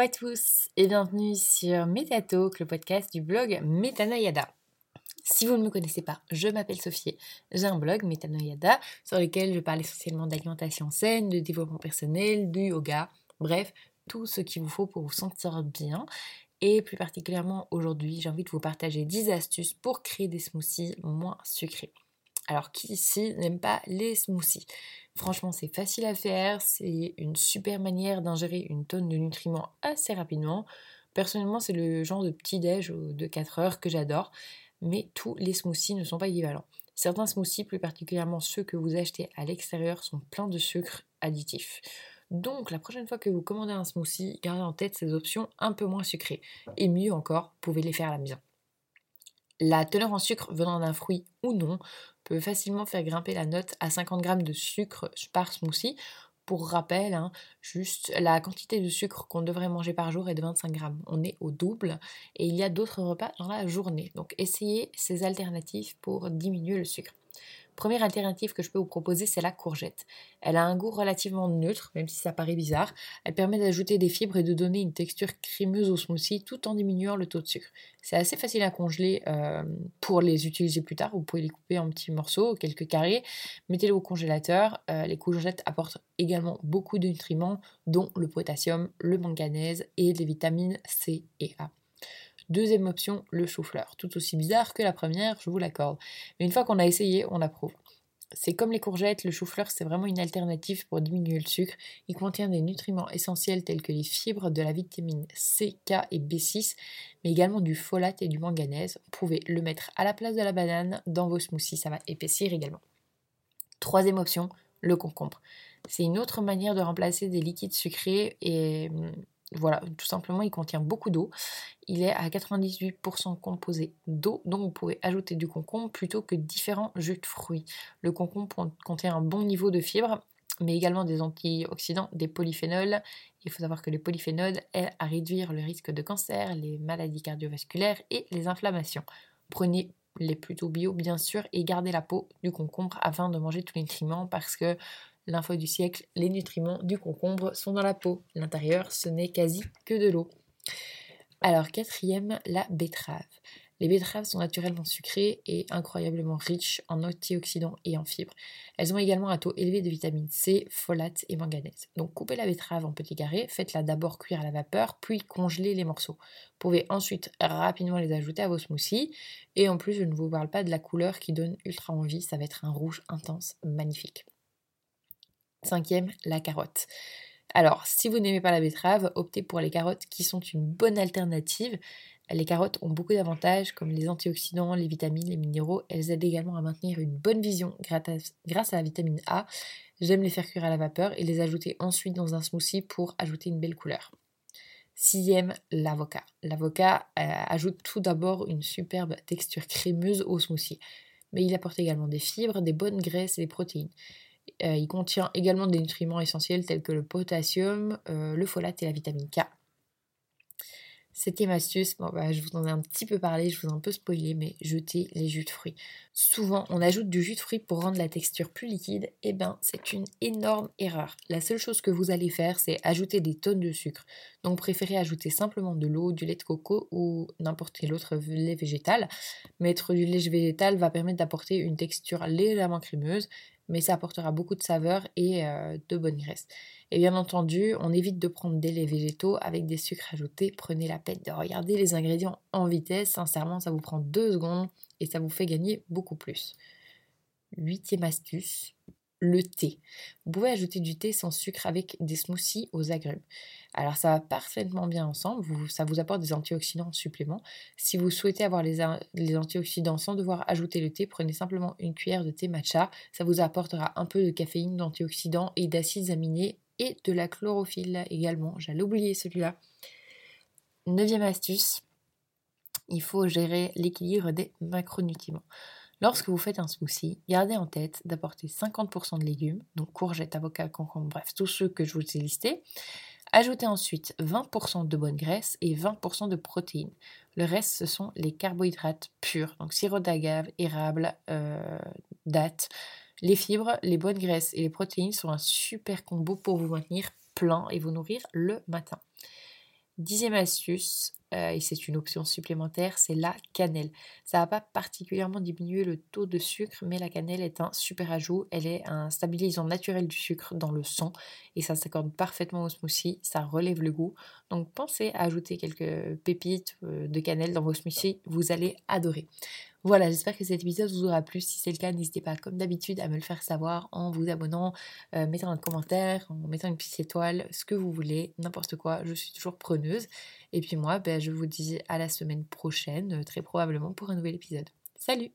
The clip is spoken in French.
À tous et bienvenue sur Metatalk, le podcast du blog Metanoyada. Si vous ne me connaissez pas, je m'appelle Sophie, j'ai un blog Metanoyada sur lequel je parle essentiellement d'alimentation saine, de développement personnel, du yoga, bref, tout ce qu'il vous faut pour vous sentir bien. Et plus particulièrement aujourd'hui, j'ai envie de vous partager 10 astuces pour créer des smoothies moins sucrés. Alors qui ici n'aime pas les smoothies Franchement, c'est facile à faire, c'est une super manière d'ingérer une tonne de nutriments assez rapidement. Personnellement, c'est le genre de petit déj de 4 heures que j'adore, mais tous les smoothies ne sont pas équivalents. Certains smoothies, plus particulièrement ceux que vous achetez à l'extérieur, sont pleins de sucre additif. Donc la prochaine fois que vous commandez un smoothie, gardez en tête ces options un peu moins sucrées. Et mieux encore, vous pouvez les faire à la maison. La teneur en sucre venant d'un fruit ou non peut facilement faire grimper la note à 50 g de sucre par smoothie. Pour rappel, hein, juste la quantité de sucre qu'on devrait manger par jour est de 25 g. On est au double et il y a d'autres repas dans la journée. Donc essayez ces alternatives pour diminuer le sucre. Première alternative que je peux vous proposer, c'est la courgette. Elle a un goût relativement neutre, même si ça paraît bizarre. Elle permet d'ajouter des fibres et de donner une texture crémeuse au smoothie tout en diminuant le taux de sucre. C'est assez facile à congeler euh, pour les utiliser plus tard. Vous pouvez les couper en petits morceaux, quelques carrés. Mettez-les au congélateur. Euh, les courgettes apportent également beaucoup de nutriments, dont le potassium, le manganèse et les vitamines C et A. Deuxième option, le chou-fleur. Tout aussi bizarre que la première, je vous l'accorde. Mais une fois qu'on a essayé, on approuve. C'est comme les courgettes, le chou-fleur c'est vraiment une alternative pour diminuer le sucre. Il contient des nutriments essentiels tels que les fibres, de la vitamine C, K et B6, mais également du folate et du manganèse. Vous pouvez le mettre à la place de la banane dans vos smoothies, ça va épaissir également. Troisième option, le concombre. C'est une autre manière de remplacer des liquides sucrés et hum, voilà, tout simplement, il contient beaucoup d'eau. Il est à 98% composé d'eau, donc vous pouvez ajouter du concombre plutôt que différents jus de fruits. Le concombre contient un bon niveau de fibres, mais également des antioxydants, des polyphénols. Il faut savoir que les polyphénols aident à réduire le risque de cancer, les maladies cardiovasculaires et les inflammations. Prenez les plutôt bio bien sûr et gardez la peau du concombre afin de manger tous les nutriments parce que L'info du siècle, les nutriments du concombre sont dans la peau. L'intérieur, ce n'est quasi que de l'eau. Alors, quatrième, la betterave. Les betteraves sont naturellement sucrées et incroyablement riches en antioxydants et en fibres. Elles ont également un taux élevé de vitamine C, folate et manganèse. Donc coupez la betterave en petits carrés, faites-la d'abord cuire à la vapeur, puis congelez les morceaux. Vous pouvez ensuite rapidement les ajouter à vos smoothies. Et en plus, je ne vous parle pas de la couleur qui donne ultra envie, ça va être un rouge intense, magnifique. Cinquième, la carotte. Alors, si vous n'aimez pas la betterave, optez pour les carottes qui sont une bonne alternative. Les carottes ont beaucoup d'avantages comme les antioxydants, les vitamines, les minéraux. Elles aident également à maintenir une bonne vision grâce à la vitamine A. J'aime les faire cuire à la vapeur et les ajouter ensuite dans un smoothie pour ajouter une belle couleur. Sixième, l'avocat. L'avocat euh, ajoute tout d'abord une superbe texture crémeuse au smoothie, mais il apporte également des fibres, des bonnes graisses et des protéines. Euh, il contient également des nutriments essentiels tels que le potassium, euh, le folate et la vitamine K. Septième astuce, bon bah, je vous en ai un petit peu parlé, je vous ai un peu spoilé, mais jetez les jus de fruits. Souvent, on ajoute du jus de fruits pour rendre la texture plus liquide, eh ben c'est une énorme erreur. La seule chose que vous allez faire, c'est ajouter des tonnes de sucre. Donc préférez ajouter simplement de l'eau, du lait de coco ou n'importe quel autre lait végétal. Mettre du lait végétal va permettre d'apporter une texture légèrement crémeuse mais ça apportera beaucoup de saveur et euh, de bonne graisse. Et bien entendu, on évite de prendre des laits végétaux avec des sucres ajoutés. Prenez la peine de regarder les ingrédients en vitesse. Sincèrement, ça vous prend deux secondes et ça vous fait gagner beaucoup plus. Huitième astuce, le thé. Vous pouvez ajouter du thé sans sucre avec des smoothies aux agrumes. Alors ça va parfaitement bien ensemble, ça vous apporte des antioxydants en supplément. Si vous souhaitez avoir les, antioxydants sans devoir ajouter le thé, prenez simplement une cuillère de thé matcha. Ça vous apportera un peu de caféine, d'antioxydants et d'acides aminés et de la chlorophylle également. J'allais oublier celui-là. Neuvième astuce, il faut gérer l'équilibre des macronutriments. Lorsque vous faites un smoothie, gardez en tête d'apporter 50% de légumes, donc courgettes, avocats, concombres, bref, tous ceux que je vous ai listés. Ajoutez ensuite 20% de bonne graisse et 20% de protéines. Le reste, ce sont les carbohydrates purs, donc sirop d'agave, érable, euh, date. Les fibres, les bonnes graisses et les protéines sont un super combo pour vous maintenir plein et vous nourrir le matin. Dixième astuce, et c'est une option supplémentaire, c'est la cannelle. Ça va pas particulièrement diminuer le taux de sucre, mais la cannelle est un super ajout. Elle est un stabilisant naturel du sucre dans le sang et ça s'accorde parfaitement au smoothie. Ça relève le goût. Donc pensez à ajouter quelques pépites euh, de cannelle dans vos smoothies, vous allez adorer. Voilà, j'espère que cet épisode vous aura plu. Si c'est le cas, n'hésitez pas, comme d'habitude, à me le faire savoir en vous abonnant, euh, mettant un commentaire, en mettant une petite étoile, ce que vous voulez, n'importe quoi. Je suis toujours preneuse. Et puis moi, ben, je vous dis à la semaine prochaine, très probablement pour un nouvel épisode. Salut